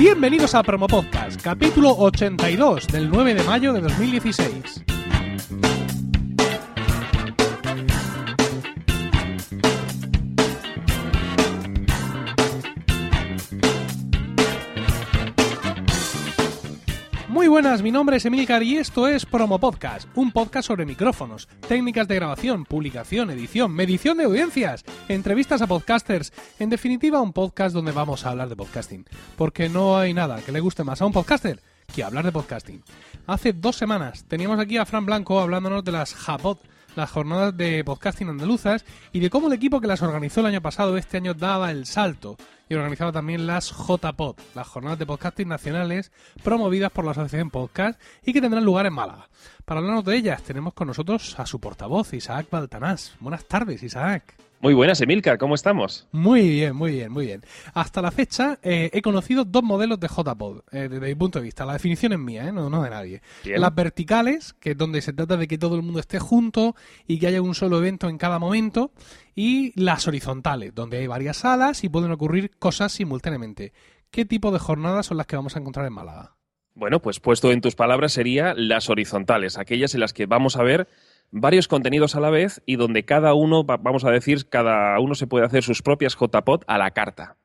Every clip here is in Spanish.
Bienvenidos a Promo Podcast, capítulo 82 del 9 de mayo de 2016. Buenas, mi nombre es Emilcar y esto es Promo Podcast, un podcast sobre micrófonos, técnicas de grabación, publicación, edición, medición de audiencias, entrevistas a podcasters, en definitiva un podcast donde vamos a hablar de podcasting, porque no hay nada que le guste más a un podcaster que hablar de podcasting. Hace dos semanas teníamos aquí a Fran Blanco hablándonos de las Japod, las jornadas de podcasting andaluzas y de cómo el equipo que las organizó el año pasado este año daba el salto y organizaba también las JPod, las jornadas de podcasting nacionales promovidas por la Asociación Podcast y que tendrán lugar en Málaga. Para hablarnos de ellas tenemos con nosotros a su portavoz, Isaac Baltanás. Buenas tardes, Isaac. Muy buenas, Emilcar, ¿cómo estamos? Muy bien, muy bien, muy bien. Hasta la fecha eh, he conocido dos modelos de JPod, eh, desde mi punto de vista. La definición es mía, eh, no, no de nadie. Las verticales, que es donde se trata de que todo el mundo esté junto y que haya un solo evento en cada momento. Y las horizontales, donde hay varias salas y pueden ocurrir cosas simultáneamente. ¿Qué tipo de jornadas son las que vamos a encontrar en Málaga? Bueno, pues puesto en tus palabras sería las horizontales, aquellas en las que vamos a ver varios contenidos a la vez y donde cada uno, va- vamos a decir, cada uno se puede hacer sus propias JPod a la carta.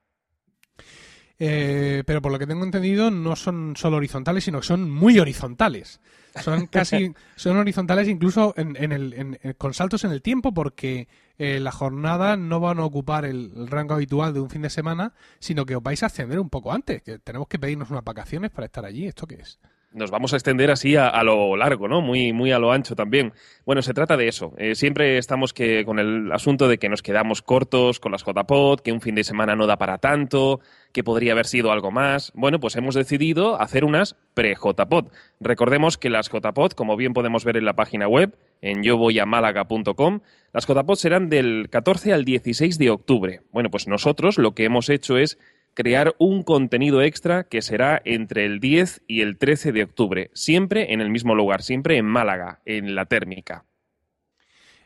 Eh, pero por lo que tengo entendido, no son solo horizontales, sino que son muy horizontales. Son casi, son horizontales incluso en, en el, en- en- con saltos en el tiempo, porque eh, las jornadas no van a ocupar el, rango habitual de un fin de semana, sino que os vais a ascender un poco antes, que tenemos que pedirnos unas vacaciones para estar allí. ¿Esto qué es? Nos vamos a extender así a, a lo largo, ¿no? Muy, muy a lo ancho también. Bueno, se trata de eso. Eh, siempre estamos que, con el asunto de que nos quedamos cortos con las JPod, que un fin de semana no da para tanto, que podría haber sido algo más. Bueno, pues hemos decidido hacer unas pre-JPod. Recordemos que las JPod, como bien podemos ver en la página web, en yovoyamálaga.com, las JPod serán del 14 al 16 de octubre. Bueno, pues nosotros lo que hemos hecho es crear un contenido extra que será entre el 10 y el 13 de octubre, siempre en el mismo lugar, siempre en Málaga, en la térmica.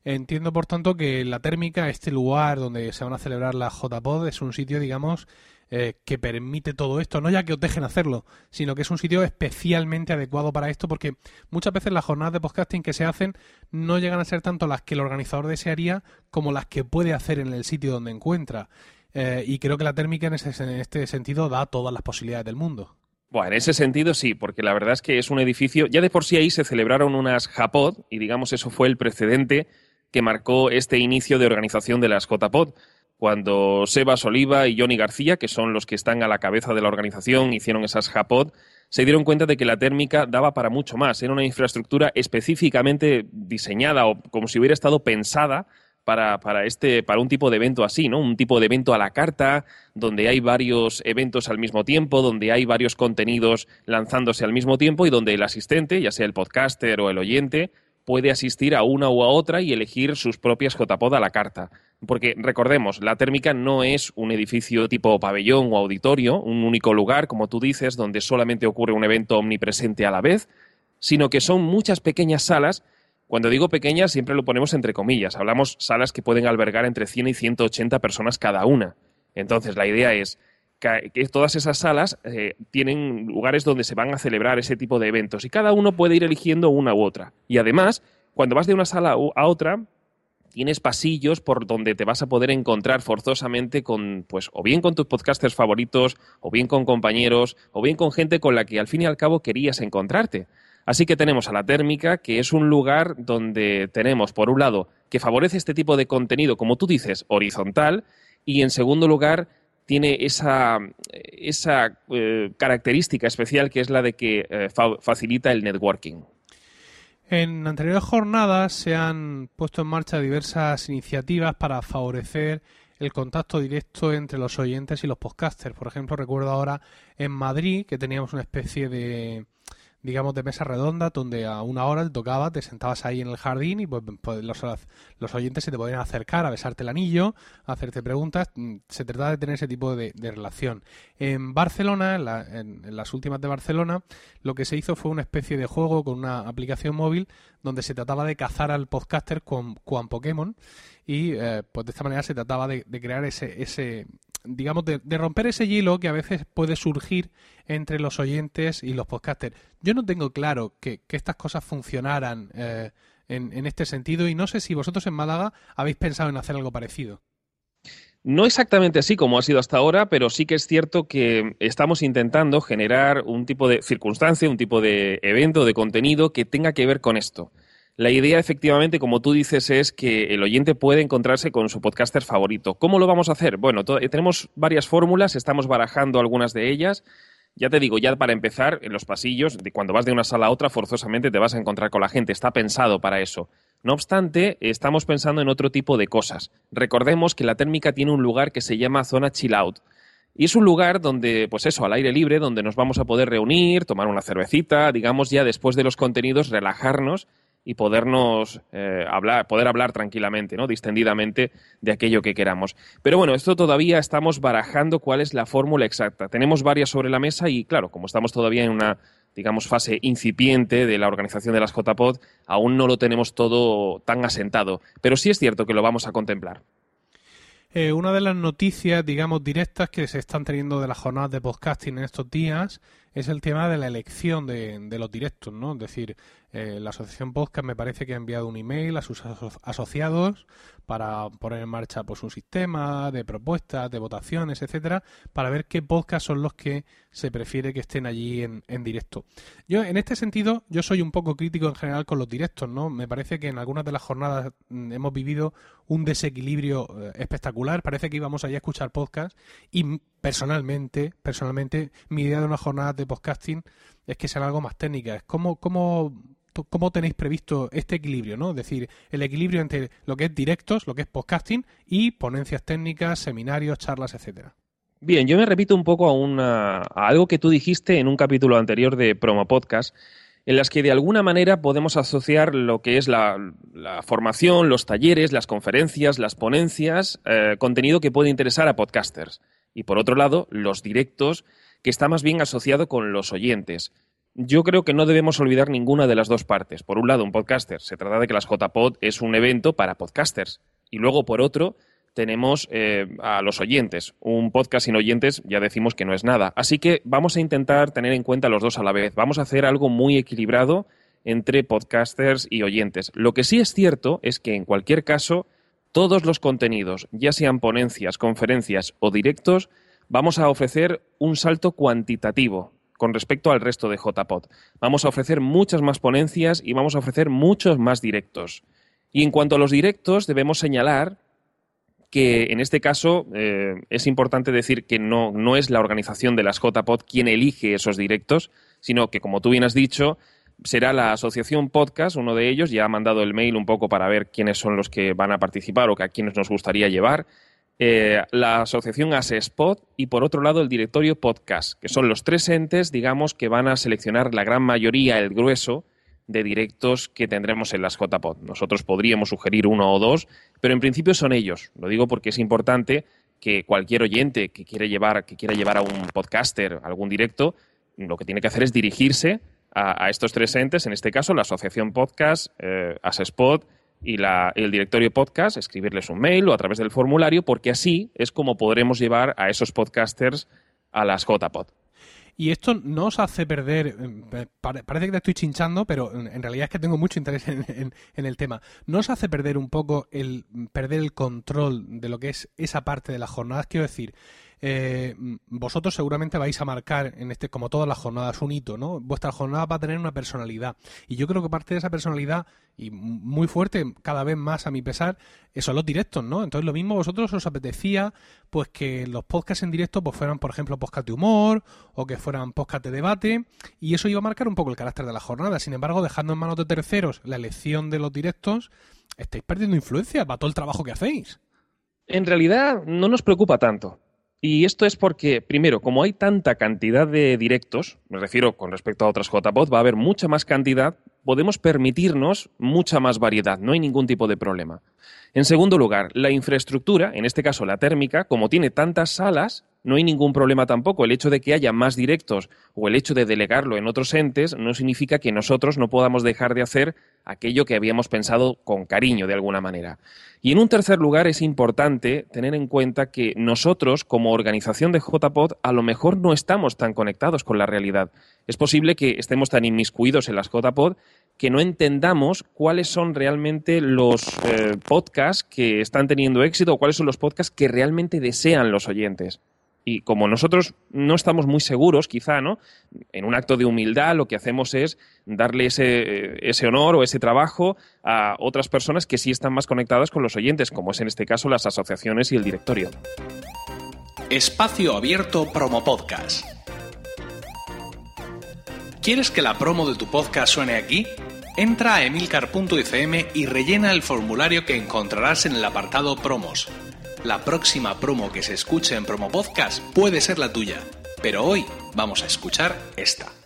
Entiendo, por tanto, que la térmica, este lugar donde se van a celebrar las JPod, es un sitio, digamos, eh, que permite todo esto. No ya que os dejen hacerlo, sino que es un sitio especialmente adecuado para esto, porque muchas veces las jornadas de podcasting que se hacen no llegan a ser tanto las que el organizador desearía como las que puede hacer en el sitio donde encuentra. Eh, y creo que la térmica en, este sentido da todas las posibilidades del mundo. Bueno, en ese sentido sí, porque la verdad es que es un edificio, ya de por sí ahí se celebraron unas JAPOD y digamos eso fue el precedente que marcó este inicio de organización de las JPod. Cuando Sebas Oliva y Johnny García, que son los que están a la cabeza de la organización, hicieron esas JAPOD, se dieron cuenta de que la térmica daba para mucho más. Era una infraestructura específicamente diseñada o como si hubiera estado pensada para, para, este, para un tipo de evento así, ¿no? Un tipo de evento a la carta, donde hay varios eventos al mismo tiempo, donde hay varios contenidos lanzándose al mismo tiempo y donde el asistente, ya sea el podcaster o el oyente, puede asistir a una u a otra y elegir sus propias JPod a la carta. Porque recordemos, la térmica no es un edificio tipo pabellón o auditorio, un único lugar, como tú dices, donde solamente ocurre un evento omnipresente a la vez, sino que son muchas pequeñas salas cuando digo pequeñas, siempre lo ponemos entre comillas. Hablamos salas que pueden albergar entre 100 y 180 personas cada una. Entonces, la idea es que, todas esas salas eh, tienen lugares donde se van a celebrar ese tipo de eventos y cada uno puede ir eligiendo una u otra. Y además, cuando vas de una sala a otra, tienes pasillos por donde te vas a poder encontrar forzosamente con, pues, o bien con tus podcasters favoritos, o bien con compañeros, o bien con gente con la que al fin y al cabo querías encontrarte. Así que tenemos a la térmica, que es un lugar donde tenemos, por un lado, que favorece este tipo de contenido, como tú dices, horizontal, y en segundo lugar, tiene esa, esa eh, característica especial que es la de que eh, fa facilita el networking. En anteriores jornadas se han puesto en marcha diversas iniciativas para favorecer el contacto directo entre los oyentes y los podcasters. Por ejemplo, recuerdo ahora en Madrid que teníamos una especie de digamos, de mesa redonda, donde a una hora te tocaba, te sentabas ahí en el jardín y pues, pues, los, los, oyentes se te podían acercar a besarte el anillo, a hacerte preguntas. Se trataba de tener ese tipo de, relación. En Barcelona, en, la, en, las últimas de Barcelona, lo que se hizo fue una especie de juego con una aplicación móvil donde se trataba de cazar al podcaster con, con Pokémon y eh, pues de esta manera se trataba de, de crear ese, ese, digamos, de, romper ese hielo que a veces puede surgir entre los oyentes y los podcasters. Yo no tengo claro que, estas cosas funcionaran eh, en, en este sentido y no sé si vosotros en Málaga habéis pensado en hacer algo parecido. No exactamente así como ha sido hasta ahora, pero sí que es cierto que estamos intentando generar un tipo de circunstancia, un tipo de evento, de contenido que tenga que ver con esto. La idea, efectivamente, como tú dices, es que el oyente puede encontrarse con su podcaster favorito. ¿Cómo lo vamos a hacer? Bueno, tenemos varias fórmulas, estamos barajando algunas de ellas. Ya te digo, ya para empezar, en los pasillos, de cuando vas de una sala a otra, forzosamente te vas a encontrar con la gente. Está pensado para eso. No obstante, estamos pensando en otro tipo de cosas. Recordemos que la térmica tiene un lugar que se llama zona chill out. Y es un lugar donde, pues eso, al aire libre, donde nos vamos a poder reunir, tomar una cervecita, digamos ya después de los contenidos, relajarnos y podernos eh, hablar, poder hablar tranquilamente, ¿no? distendidamente de aquello que queramos. Pero bueno, esto todavía estamos barajando cuál es la fórmula exacta. Tenemos varias sobre la mesa y claro, como estamos todavía en una digamos, fase incipiente de la organización de las JPod, aún no lo tenemos todo tan asentado. Pero sí es cierto que lo vamos a contemplar. Eh, una de las noticias, digamos, directas que se están teniendo de las jornadas de podcasting en estos días es el tema de la elección de, los directos, ¿no? Es decir, eh, la asociación Podcast me parece que ha enviado un email a sus asociados para poner en marcha pues un sistema de propuestas, de votaciones, etcétera, para ver qué podcasts son los que se prefiere que estén allí en, en, directo. Yo, en este sentido, yo soy un poco crítico en general con los directos, ¿no? Me parece que en algunas de las jornadas mm, hemos vivido un desequilibrio eh, espectacular. Parece que íbamos allí a escuchar podcast y personalmente, personalmente, mi idea de una jornada de podcasting es que sea algo más técnica. Es como, como cómo tenéis previsto este equilibrio, ¿no? Es decir, el equilibrio entre lo que es directos, lo que es podcasting y ponencias técnicas, seminarios, charlas, etcétera. Bien, yo me repito un poco a, a algo que tú dijiste en un capítulo anterior de Promo Podcast, en las que de alguna manera podemos asociar lo que es la, formación, los talleres, las conferencias, las ponencias, eh, contenido que puede interesar a podcasters. Y por otro lado, los directos, que está más bien asociado con los oyentes yo creo que no debemos olvidar ninguna de las dos partes. Por un lado, un podcaster. Se trata de que las JPod es un evento para podcasters. Y luego, por otro, tenemos eh, a los oyentes. Un podcast sin oyentes ya decimos que no es nada. Así que vamos a intentar tener en cuenta los dos a la vez. Vamos a hacer algo muy equilibrado entre podcasters y oyentes. Lo que sí es cierto es que en cualquier caso, todos los contenidos, ya sean ponencias, conferencias o directos, vamos a ofrecer un salto cuantitativo con respecto al resto de JPod. Vamos a ofrecer muchas más ponencias y vamos a ofrecer muchos más directos. Y en cuanto a los directos, debemos señalar que en este caso eh, es importante decir que no, no es la organización de las JPod quien elige esos directos, sino que, como tú bien has dicho, será la asociación podcast, uno de ellos, ya ha mandado el mail un poco para ver quiénes son los que van a participar o que a quienes nos gustaría llevar. Eh, la asociación ASESPOT y por otro lado el directorio Podcast, que son los tres entes, digamos, que van a seleccionar la gran mayoría, el grueso, de directos que tendremos en las JPod. Nosotros podríamos sugerir uno o dos, pero en principio son ellos. Lo digo porque es importante que cualquier oyente que quiera llevar, que quiera llevar a un podcaster algún directo, lo que tiene que hacer es dirigirse a, estos tres entes, en este caso la Asociación Podcast, eh, ASESPOT y el directorio podcast, escribirles un mail o a través del formulario, porque así es como podremos llevar a esos podcasters a las JPod. Y esto no os hace perder, eh, parece que te estoy chinchando, pero en realidad es que tengo mucho interés en, el tema. ¿No os hace perder un poco el perder el control de lo que es esa parte de las jornadas? Quiero decir, eh, vosotros seguramente vais a marcar en este, como todas las jornadas, un hito, ¿no? Vuestra jornada va a tener una personalidad. Y yo creo que parte de esa personalidad, y muy fuerte, cada vez más a mi pesar, son los directos, ¿no? Entonces lo mismo vosotros os apetecía, pues que los podcasts en directo, pues fueran, por ejemplo, podcast de humor, o que fueran podcast de debate, y eso iba a marcar un poco el carácter de la jornada. Sin embargo, dejando en manos de terceros la elección de los directos, estáis perdiendo influencia para todo el trabajo que hacéis. En realidad no nos preocupa tanto. Y esto es porque, primero, como hay tanta cantidad de directos, me refiero con respecto a otras JPod, va a haber mucha más cantidad, podemos permitirnos mucha más variedad, no hay ningún tipo de problema. En segundo lugar, la infraestructura, en este caso la térmica, como tiene tantas salas, no hay ningún problema tampoco. El hecho de que haya más directos o el hecho de delegarlo en otros entes no significa que nosotros no podamos dejar de hacer aquello que habíamos pensado con cariño de alguna manera. Y en un tercer lugar es importante tener en cuenta que nosotros como organización de JPod a lo mejor no estamos tan conectados con la realidad. Es posible que estemos tan inmiscuidos en las JPod que no entendamos cuáles son realmente los eh, podcasts que están teniendo éxito o cuáles son los podcasts que realmente desean los oyentes. Y como nosotros no estamos muy seguros, quizá, ¿no? En un acto de humildad lo que hacemos es darle ese, ese, honor o ese trabajo a otras personas que sí están más conectadas con los oyentes, como es en este caso las asociaciones y el directorio. Espacio Abierto Promo Podcast. ¿Quieres que la promo de tu podcast suene aquí? Entra a emilcar.fm y rellena el formulario que encontrarás en el apartado Promos la próxima promo que se escuche en Promo Podcast puede ser la tuya, pero hoy vamos a escuchar esta.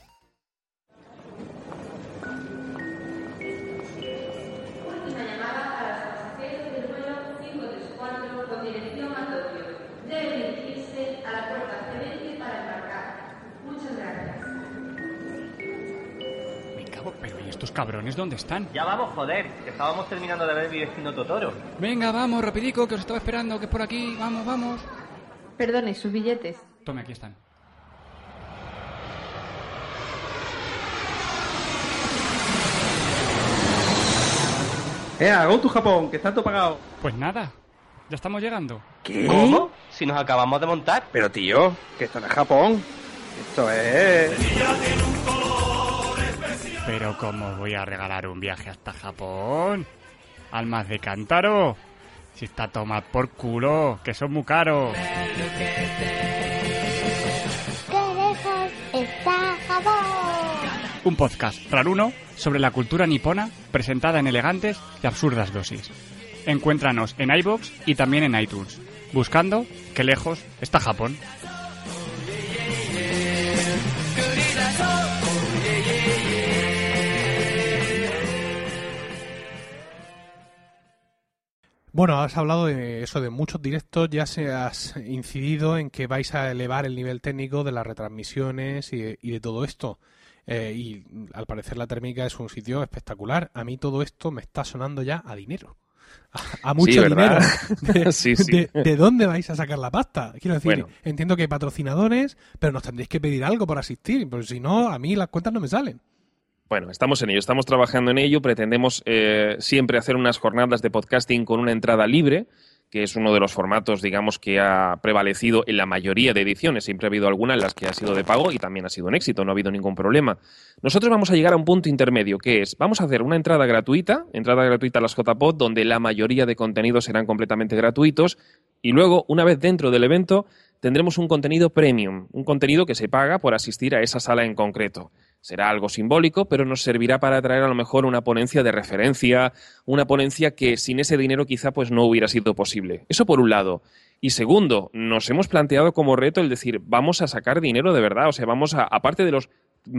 Cabrones dónde están? Ya vamos, joder, estábamos terminando de ver mi vecino Totoro. Venga, vamos, rapidico, que os estaba esperando, que es por aquí, vamos, vamos. Perdone, sus billetes. Tome, aquí están. Eh, hago tu Japón, que está todo pagado. Pues nada, ya estamos llegando. ¿Qué? ¿Cómo? Si nos acabamos de montar. Pero tío, que esto no es Japón. Esto es... Pero ¿cómo voy a regalar un viaje hasta Japón? Almas de cántaro. Si está tomado por culo, que son muy caros. está Japón? Un podcast raruno sobre la cultura nipona presentada en elegantes y absurdas dosis. Encuéntranos en iBox y también en iTunes, buscando qué lejos está Japón. Bueno, has hablado de eso, de muchos directos, ya se has incidido en que vais a elevar el nivel técnico de las retransmisiones y de, todo esto. Eh, y al parecer la térmica es un sitio espectacular. A mí todo esto me está sonando ya a dinero. A, mucho dinero. De, dónde vais a sacar la pasta? Quiero decir, entiendo que hay patrocinadores, pero nos tendréis que pedir algo por asistir, porque si no, a mí las cuentas no me salen. Bueno, estamos en ello, estamos trabajando en ello. Pretendemos eh, siempre hacer unas jornadas de podcasting con una entrada libre, que es uno de los formatos, digamos, que ha prevalecido en la mayoría de ediciones. Siempre ha habido alguna en las que ha sido de pago y también ha sido un éxito, no ha habido ningún problema. Nosotros vamos a llegar a un punto intermedio, que es, vamos a hacer una entrada gratuita, entrada gratuita a las JPod, donde la mayoría de contenidos serán completamente gratuitos, y luego, una vez dentro del evento, tendremos un contenido premium, un contenido que se paga por asistir a esa sala en concreto. Será algo simbólico, pero nos servirá para traer a lo mejor una ponencia de referencia, una ponencia que sin ese dinero quizá pues no hubiera sido posible. Eso por un lado. Y segundo, nos hemos planteado como reto el decir, vamos a sacar dinero de verdad, o sea, vamos a, aparte de los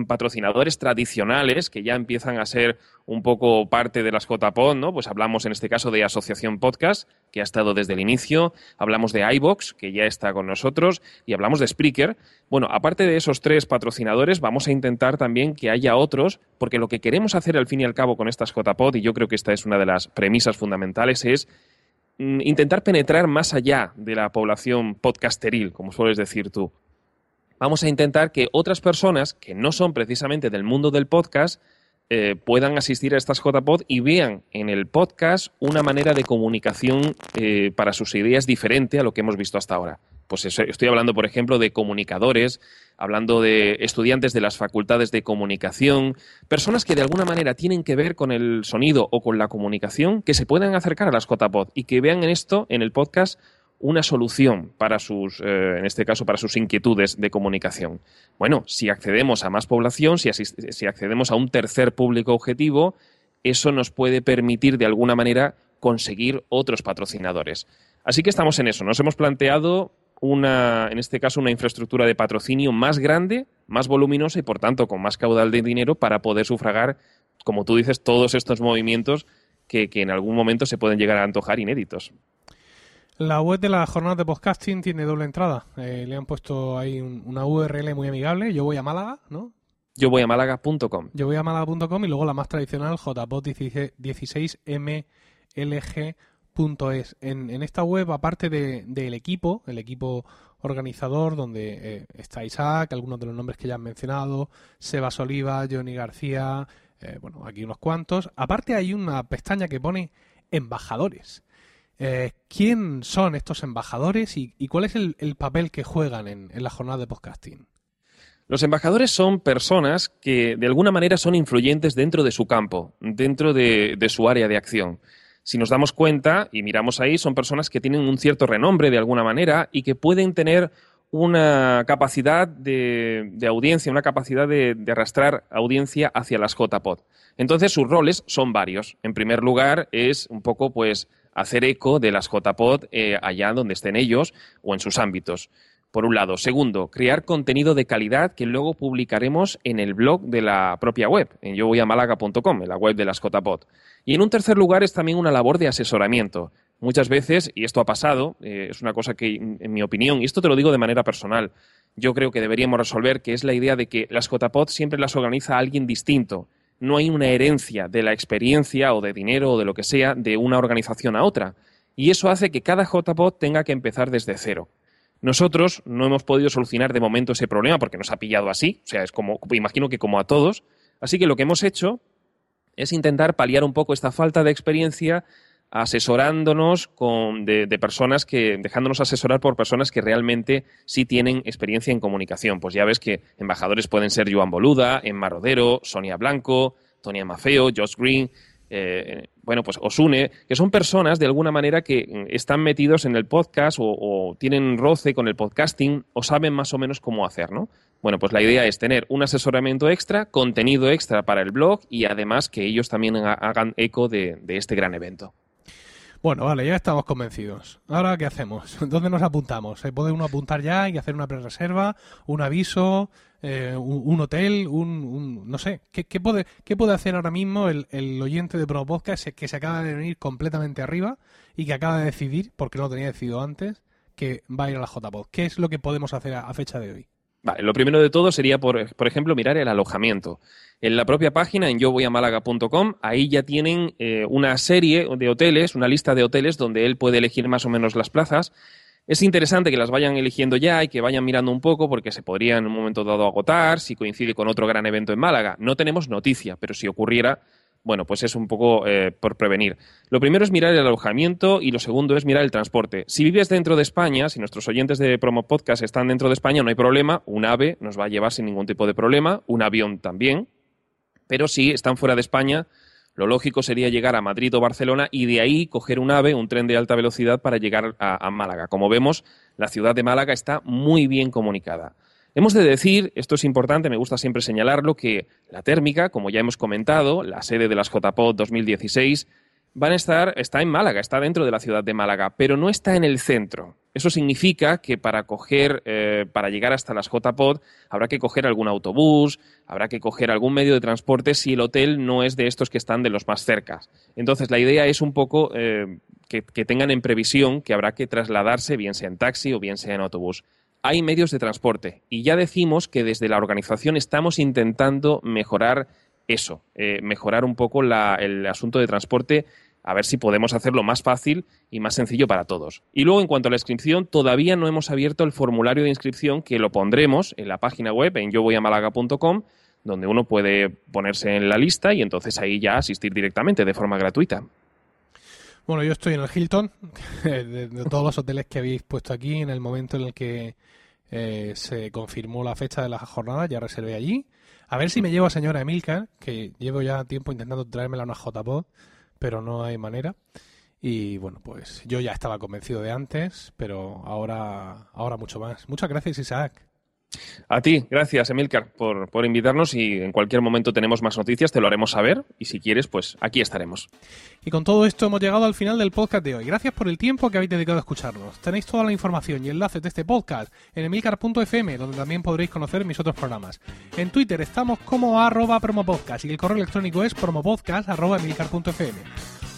patrocinadores tradicionales que ya empiezan a ser un poco parte de las JPod, ¿no? Pues hablamos en este caso de Asociación Podcast, que ha estado desde el inicio, hablamos de iBox, que ya está con nosotros, y hablamos de Spreaker. Bueno, aparte de esos tres patrocinadores, vamos a intentar también que haya otros, porque lo que queremos hacer al fin y al cabo con estas JPod, y yo creo que esta es una de las premisas fundamentales, es mm, intentar penetrar más allá de la población podcasteril, como sueles decir tú vamos a intentar que otras personas que no son precisamente del mundo del podcast eh, puedan asistir a estas JPod y vean en el podcast una manera de comunicación eh, para sus ideas diferente a lo que hemos visto hasta ahora. Pues estoy hablando, por ejemplo, de comunicadores, hablando de estudiantes de las facultades de comunicación, personas que de alguna manera tienen que ver con el sonido o con la comunicación, que se puedan acercar a las JPod y que vean en esto, en el podcast, una solución para sus, eh, en este caso, para sus inquietudes de comunicación. Bueno, si accedemos a más población, si, si accedemos a un tercer público objetivo, eso nos puede permitir de alguna manera conseguir otros patrocinadores. Así que estamos en eso. Nos hemos planteado una, en este caso, una infraestructura de patrocinio más grande, más voluminosa y, por tanto, con más caudal de dinero para poder sufragar, como tú dices, todos estos movimientos que, que en algún momento se pueden llegar a antojar inéditos. La web de las jornadas de podcasting tiene doble entrada. Eh, le han puesto ahí un- una URL muy amigable. Yo voy a Málaga, ¿no? Yo voy a málaga.com. Yo voy a málaga.com y luego la más tradicional, jpod16mlg.es. En, en esta web, aparte de- del equipo, el equipo organizador, donde eh, está Isaac, algunos de los nombres que ya han mencionado, Sebas Oliva, Johnny García, eh, bueno, aquí unos cuantos. Aparte hay una pestaña que pone embajadores. Eh, ¿Quién son estos embajadores y, cuál es el, el papel que juegan en, en la jornada de podcasting? Los embajadores son personas que de alguna manera son influyentes dentro de su campo, dentro de, su área de acción. Si nos damos cuenta y miramos ahí, son personas que tienen un cierto renombre de alguna manera y que pueden tener una capacidad de, audiencia, una capacidad de arrastrar audiencia hacia las JPod. Entonces sus roles son varios. En primer lugar es un poco pues hacer eco de las JPod eh, allá donde estén ellos o en sus ámbitos por un lado. Segundo, crear contenido de calidad que luego publicaremos en el blog de la propia web, en yo voy a málaga.com, en la web de las JPod. Y en un tercer lugar es también una labor de asesoramiento. Muchas veces, y esto ha pasado, eh, es una cosa que, en mi opinión, y esto te lo digo de manera personal, yo creo que deberíamos resolver, que es la idea de que las JPod siempre las organiza alguien distinto. No hay una herencia de la experiencia o de dinero o de lo que sea de una organización a otra. Y eso hace que cada JPod tenga que empezar desde cero. Nosotros no hemos podido solucionar de momento ese problema porque nos ha pillado así, o sea, es como, imagino que como a todos. Así que lo que hemos hecho es intentar paliar un poco esta falta de experiencia asesorándonos con, de, personas que, dejándonos asesorar por personas que realmente sí tienen experiencia en comunicación. Pues ya ves que embajadores pueden ser Joan Boluda, Emma Rodero, Sonia Blanco, Tonia Mafeo, Josh Green, eh, bueno, pues Osune, que son personas de alguna manera que están metidos en el podcast o, tienen roce con el podcasting o saben más o menos cómo hacer, ¿no? Bueno, pues la idea es tener un asesoramiento extra, contenido extra para el blog y además que ellos también hagan eco de este gran evento. Bueno, vale, ya estamos convencidos. Ahora, ¿qué hacemos? ¿Dónde nos apuntamos? ¿Se puede uno apuntar ya y hacer una pre-reserva, un aviso, eh, un, hotel, un, un no sé? ¿qué, ¿qué, puede, ¿Qué puede hacer ahora mismo el, el oyente de Pro que se acaba de venir completamente arriba y que acaba de decidir, porque no lo tenía decidido antes, que va a ir a la JPod? ¿Qué es lo que podemos hacer a fecha de hoy? Lo primero de todo sería, por, por, ejemplo, mirar el alojamiento. En la propia página, en yovoyamálaga.com, ahí ya tienen eh, una serie de hoteles, una lista de hoteles donde él puede elegir más o menos las plazas. Es interesante que las vayan eligiendo ya y que vayan mirando un poco porque se podría en un momento dado agotar si coincide con otro gran evento en Málaga. No tenemos noticia, pero si ocurriera, bueno, pues es un poco eh, por prevenir. Lo primero es mirar el alojamiento y lo segundo es mirar el transporte. Si vives dentro de España, si nuestros oyentes de Promo Podcast están dentro de España, no hay problema. Un AVE nos va a llevar sin ningún tipo de problema, un avión también. Pero si están fuera de España, lo lógico sería llegar a Madrid o Barcelona y de ahí coger un AVE, un tren de alta velocidad para llegar a, a Málaga. Como vemos, la ciudad de Málaga está muy bien comunicada. Hemos de decir, esto es importante, me gusta siempre señalarlo, que la térmica, como ya hemos comentado, la sede de las JPOD 2016, van a estar, está en Málaga, está dentro de la ciudad de Málaga, pero no está en el centro. Eso significa que para coger, eh, para llegar hasta las JPOD, habrá que coger algún autobús, habrá que coger algún medio de transporte si el hotel no es de estos que están de los más cercas. Entonces, la idea es un poco eh, que tengan en previsión que habrá que trasladarse, bien sea en taxi o bien sea en autobús hay medios de transporte y ya decimos que desde la organización estamos intentando mejorar eso, eh, mejorar un poco el asunto de transporte, a ver si podemos hacerlo más fácil y más sencillo para todos. Y luego, en cuanto a la inscripción, todavía no hemos abierto el formulario de inscripción que lo pondremos en la página web, en yovoyamalaga.com, donde uno puede ponerse en la lista y entonces ahí ya asistir directamente de forma gratuita. Bueno, yo estoy en el Hilton, de, todos los hoteles que habéis puesto aquí, en el momento en el que eh, se confirmó la fecha de la jornada, ya reservé allí. A ver si me llevo a señora Emilcar, que llevo ya tiempo intentando traérmela a una JPod, pero no hay manera. Y bueno, pues yo ya estaba convencido de antes, pero ahora, ahora mucho más. Muchas gracias, Isaac. A ti, gracias, Emilcar, por, por invitarnos y en cualquier momento tenemos más noticias, te lo haremos saber y si quieres, pues aquí estaremos. Y con todo esto hemos llegado al final del podcast de hoy. Gracias por el tiempo que habéis dedicado a escucharnos. Tenéis toda la información y enlaces de este podcast en emilcar.fm, donde también podréis conocer mis otros programas. En Twitter estamos como arroba promopodcast y el correo electrónico es promopodcast.emilcar.fm.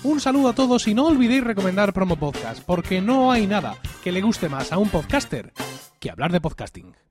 Un saludo a todos y no olvidéis recomendar Promo Podcast, porque no hay nada que le guste más a un podcaster que hablar de podcasting.